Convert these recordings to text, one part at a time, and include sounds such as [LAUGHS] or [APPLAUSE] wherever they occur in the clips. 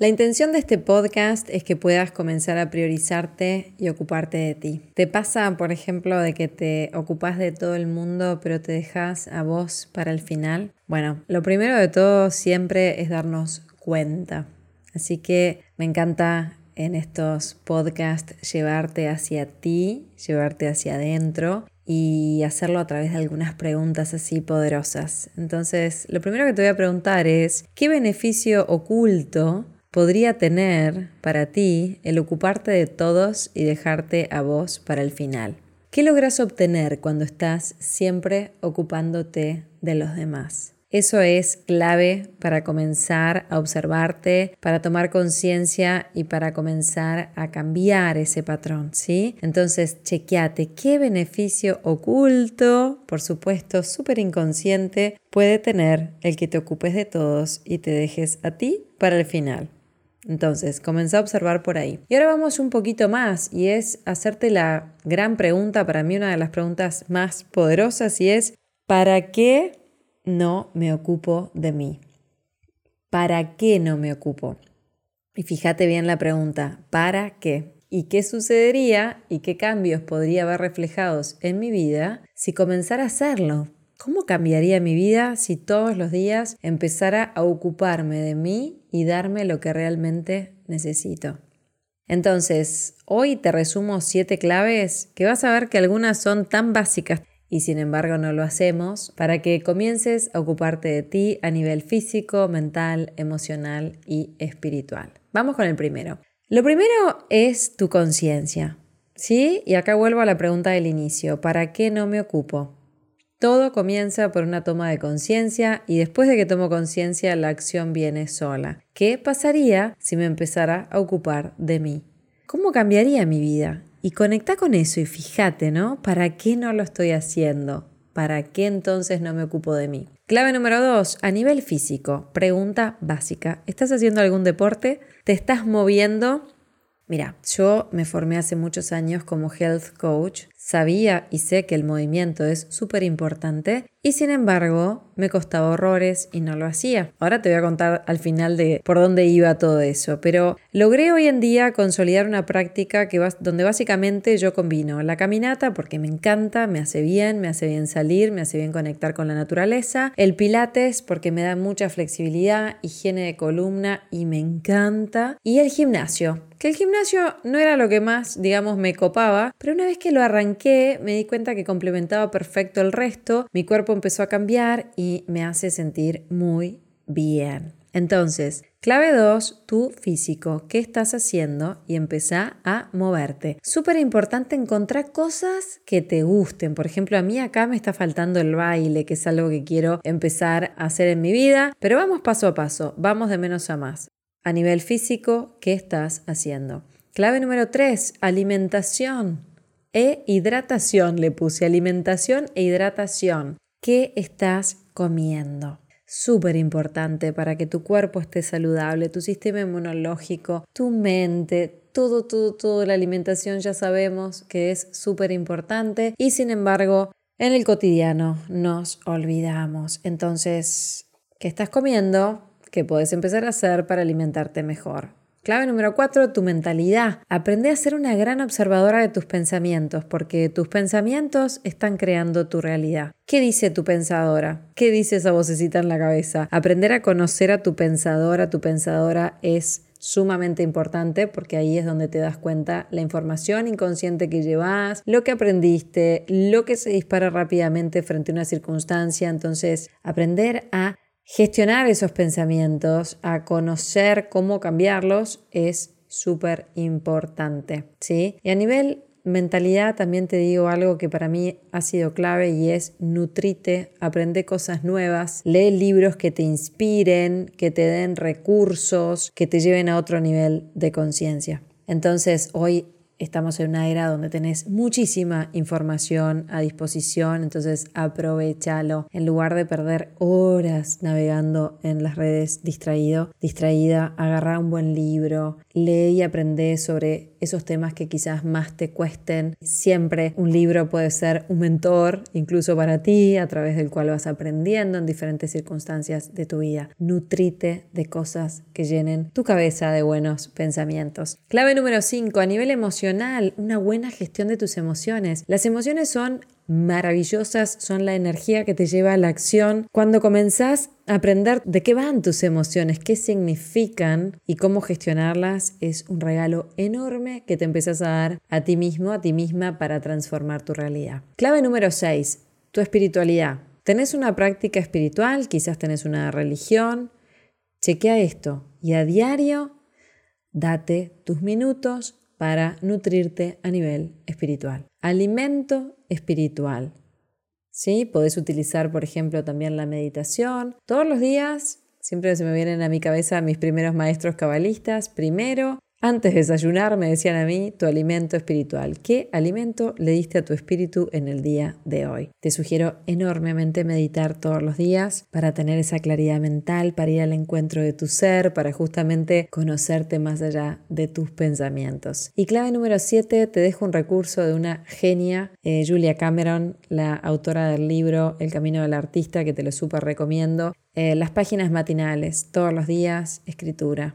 La intención de este podcast es que puedas comenzar a priorizarte y ocuparte de ti. ¿Te pasa, por ejemplo, de que te ocupas de todo el mundo pero te dejas a vos para el final? Bueno, lo primero de todo siempre es darnos cuenta. Así que me encanta en estos podcasts llevarte hacia ti, llevarte hacia adentro y hacerlo a través de algunas preguntas así poderosas. Entonces, lo primero que te voy a preguntar es, ¿qué beneficio oculto podría tener para ti el ocuparte de todos y dejarte a vos para el final? ¿Qué logras obtener cuando estás siempre ocupándote de los demás? Eso es clave para comenzar a observarte, para tomar conciencia y para comenzar a cambiar ese patrón, ¿sí? Entonces, chequeate qué beneficio oculto, por supuesto, súper inconsciente, puede tener el que te ocupes de todos y te dejes a ti para el final. Entonces, comencé a observar por ahí. Y ahora vamos un poquito más y es hacerte la gran pregunta, para mí una de las preguntas más poderosas y es, ¿para qué no me ocupo de mí? ¿Para qué no me ocupo? Y fíjate bien la pregunta, ¿para qué? ¿Y qué sucedería y qué cambios podría haber reflejados en mi vida si comenzara a hacerlo? ¿Cómo cambiaría mi vida si todos los días empezara a ocuparme de mí y darme lo que realmente necesito? Entonces, hoy te resumo siete claves que vas a ver que algunas son tan básicas y sin embargo no lo hacemos para que comiences a ocuparte de ti a nivel físico, mental, emocional y espiritual. Vamos con el primero. Lo primero es tu conciencia. ¿Sí? Y acá vuelvo a la pregunta del inicio. ¿Para qué no me ocupo? Todo comienza por una toma de conciencia y después de que tomo conciencia la acción viene sola. ¿Qué pasaría si me empezara a ocupar de mí? ¿Cómo cambiaría mi vida? Y conecta con eso y fíjate, ¿no? ¿Para qué no lo estoy haciendo? ¿Para qué entonces no me ocupo de mí? Clave número dos, a nivel físico, pregunta básica. ¿Estás haciendo algún deporte? ¿Te estás moviendo? Mira, yo me formé hace muchos años como health coach, sabía y sé que el movimiento es súper importante y sin embargo me costaba horrores y no lo hacía. Ahora te voy a contar al final de por dónde iba todo eso, pero logré hoy en día consolidar una práctica que donde básicamente yo combino la caminata porque me encanta, me hace bien, me hace bien salir, me hace bien conectar con la naturaleza, el pilates porque me da mucha flexibilidad, higiene de columna y me encanta, y el gimnasio que el gimnasio no era lo que más, digamos, me copaba, pero una vez que lo arranqué me di cuenta que complementaba perfecto el resto, mi cuerpo empezó a cambiar y me hace sentir muy bien. Entonces, clave 2, tu físico. ¿Qué estás haciendo? Y empezá a moverte. Súper importante encontrar cosas que te gusten. Por ejemplo, a mí acá me está faltando el baile, que es algo que quiero empezar a hacer en mi vida. Pero vamos paso a paso, vamos de menos a más. A nivel físico, ¿qué estás haciendo? Clave número 3, alimentación e hidratación. Le puse alimentación e hidratación. ¿Qué estás comiendo? Súper importante para que tu cuerpo esté saludable, tu sistema inmunológico, tu mente, todo, todo, todo. La alimentación ya sabemos que es súper importante y sin embargo en el cotidiano nos olvidamos. Entonces, ¿qué estás comiendo? que puedes empezar a hacer para alimentarte mejor. Clave número 4, tu mentalidad. Aprende a ser una gran observadora de tus pensamientos, porque tus pensamientos están creando tu realidad. ¿Qué dice tu pensadora? ¿Qué dice esa vocecita en la cabeza? Aprender a conocer a tu pensadora, tu pensadora es sumamente importante porque ahí es donde te das cuenta la información inconsciente que llevas, lo que aprendiste, lo que se dispara rápidamente frente a una circunstancia. Entonces, aprender a gestionar esos pensamientos, a conocer cómo cambiarlos, es súper importante. ¿sí? Y a nivel mentalidad también te digo algo que para mí ha sido clave y es nutrite, aprende cosas nuevas, lee libros que te inspiren, que te den recursos, que te lleven a otro nivel de conciencia. Entonces hoy estamos en una era donde tenés muchísima información a disposición, entonces aprovechalo. En lugar de perder horas navegando en las redes distraído, distraída, agarra un buen libro, lee y aprende sobre esos temas que quizás más te cuesten. Siempre un libro puede ser un mentor, incluso para ti, a través del cual vas aprendiendo en diferentes circunstancias de tu vida. Nutrite de cosas que llenen tu cabeza de buenos pensamientos. Clave número 5, a nivel emocional, una buena gestión de tus emociones. Las emociones son maravillosas, son la energía que te lleva a la acción. Cuando comenzás a aprender de qué van tus emociones, qué significan y cómo gestionarlas, es un regalo enorme que te empiezas a dar a ti mismo, a ti misma para transformar tu realidad. Clave número 6, tu espiritualidad. ¿Tenés una práctica espiritual? Quizás tenés una religión. Chequea esto y a diario date tus minutos para nutrirte a nivel espiritual. Alimento espiritual. ¿Sí? Podés utilizar, por ejemplo, también la meditación. Todos los días, siempre se me vienen a mi cabeza mis primeros maestros cabalistas. Primero, antes de desayunar me decían a mí tu alimento espiritual. ¿Qué alimento le diste a tu espíritu en el día de hoy? Te sugiero enormemente meditar todos los días para tener esa claridad mental, para ir al encuentro de tu ser, para justamente conocerte más allá de tus pensamientos. Y clave número 7, te dejo un recurso de una genia, eh, Julia Cameron, la autora del libro El Camino del Artista, que te lo súper recomiendo. Eh, las páginas matinales, todos los días, escritura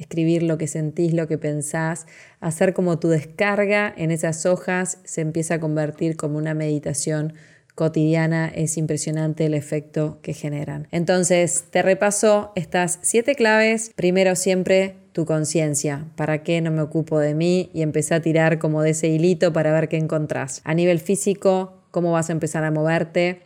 escribir lo que sentís, lo que pensás, hacer como tu descarga en esas hojas se empieza a convertir como una meditación cotidiana, es impresionante el efecto que generan. Entonces, te repaso estas siete claves. Primero siempre tu conciencia, ¿para qué no me ocupo de mí? Y empecé a tirar como de ese hilito para ver qué encontrás. A nivel físico, cómo vas a empezar a moverte,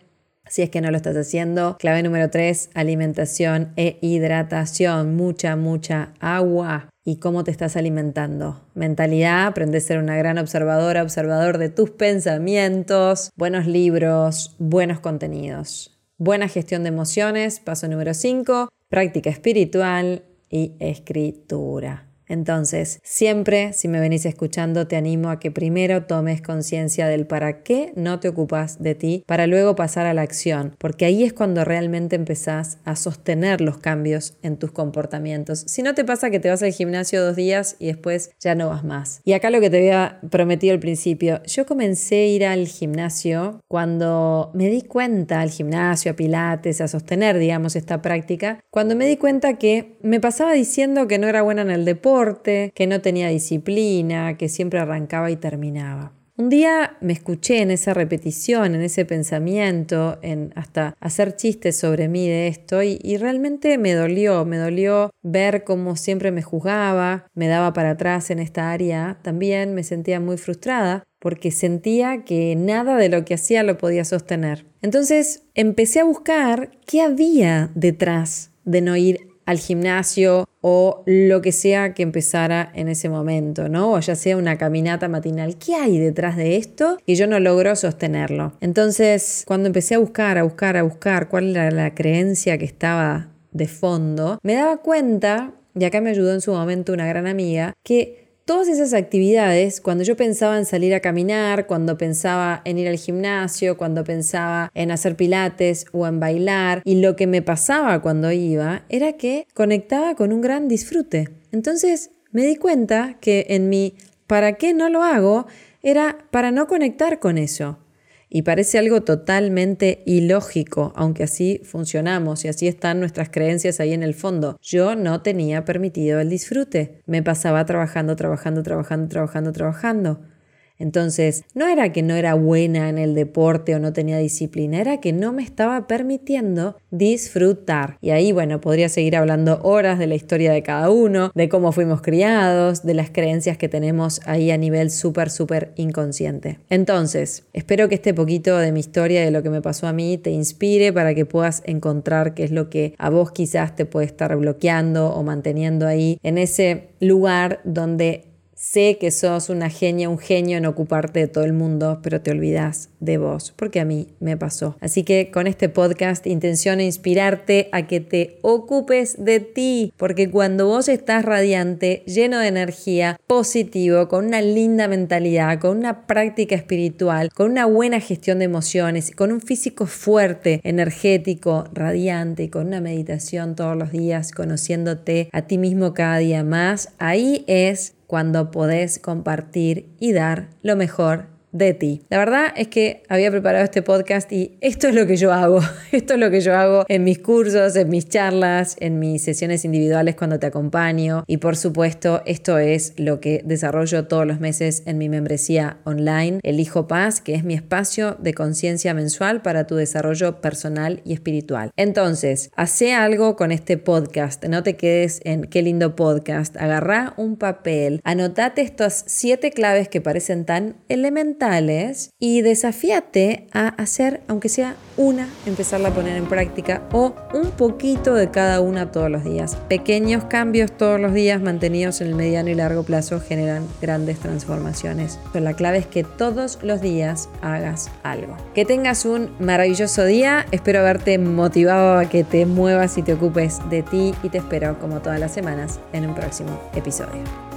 si es que no lo estás haciendo. Clave número 3, alimentación e hidratación. Mucha, mucha agua. ¿Y cómo te estás alimentando? Mentalidad, aprende a ser una gran observadora, observador de tus pensamientos, buenos libros, buenos contenidos. Buena gestión de emociones, paso número 5, práctica espiritual y escritura. Entonces, siempre, si me venís escuchando, te animo a que primero tomes conciencia del para qué no te ocupas de ti, para luego pasar a la acción, porque ahí es cuando realmente empezás a sostener los cambios en tus comportamientos. Si no te pasa que te vas al gimnasio dos días y después ya no vas más. Y acá lo que te había prometido al principio, yo comencé a ir al gimnasio cuando me di cuenta, al gimnasio, a pilates, a sostener, digamos, esta práctica, cuando me di cuenta que me pasaba diciendo que no era buena en el deporte, que no tenía disciplina, que siempre arrancaba y terminaba. Un día me escuché en esa repetición, en ese pensamiento, en hasta hacer chistes sobre mí de esto y, y, realmente me dolió, me dolió ver cómo siempre me juzgaba, me daba para atrás en esta área, también me sentía muy frustrada porque sentía que nada de lo que hacía lo podía sostener. Entonces empecé a buscar qué había detrás de no ir al gimnasio o lo que sea que empezara en ese momento, ¿no? O ya sea una caminata matinal. ¿Qué hay detrás de esto? Y yo no logro sostenerlo. Entonces, cuando empecé a buscar, a buscar, a buscar cuál era la creencia que estaba de fondo, me daba cuenta, y acá me ayudó en su momento una gran amiga, que Todas esas actividades, cuando yo pensaba en salir a caminar, cuando pensaba en ir al gimnasio, cuando pensaba en hacer pilates o en bailar, y lo que me pasaba cuando iba era que conectaba con un gran disfrute. Entonces me di cuenta que en mi ¿para qué no lo hago? era para no conectar con eso. Y parece algo totalmente ilógico, aunque así funcionamos y así están nuestras creencias ahí en el fondo. Yo no tenía permitido el disfrute. Me pasaba trabajando, trabajando, trabajando, trabajando, trabajando. Entonces, no era que no era buena en el deporte o no tenía disciplina, era que no me estaba permitiendo disfrutar. Y ahí, bueno, podría seguir hablando horas de la historia de cada uno, de cómo fuimos criados, de las creencias que tenemos ahí a nivel súper, súper inconsciente. Entonces, espero que este poquito de mi historia, de lo que me pasó a mí, te inspire para que puedas encontrar qué es lo que a vos quizás te puede estar bloqueando o manteniendo ahí en ese lugar donde Sé que sos una genia, un genio en ocuparte de todo el mundo, pero te olvidas de vos, porque a mí me pasó. Así que con este podcast intenciono inspirarte a que te ocupes de ti, porque cuando vos estás radiante, lleno de energía, positivo, con una linda mentalidad, con una práctica espiritual, con una buena gestión de emociones, con un físico fuerte, energético, radiante, con una meditación todos los días, conociéndote a ti mismo cada día más, ahí es cuando podés compartir y dar lo mejor de ti. La verdad es que había preparado este podcast y esto es lo que yo hago. [LAUGHS] Esto es lo que yo hago en mis cursos, en mis charlas, en mis sesiones individuales cuando te acompaño. Y por supuesto, esto es lo que desarrollo todos los meses en mi membresía online, Elijo Paz, que es mi espacio de conciencia mensual para tu desarrollo personal y espiritual. Entonces, hace algo con este podcast. No te quedes en qué lindo podcast. Agarrá un papel, anotate estas siete claves que parecen tan elementales y desafíate a hacer, aunque sea una, empezarla a poner en práctica o un poquito de cada una todos los días. Pequeños cambios todos los días mantenidos en el mediano y largo plazo generan grandes transformaciones. Pero la clave es que todos los días hagas algo. Que tengas un maravilloso día. Espero haberte motivado a que te muevas y te ocupes de ti y te espero como todas las semanas en un próximo episodio.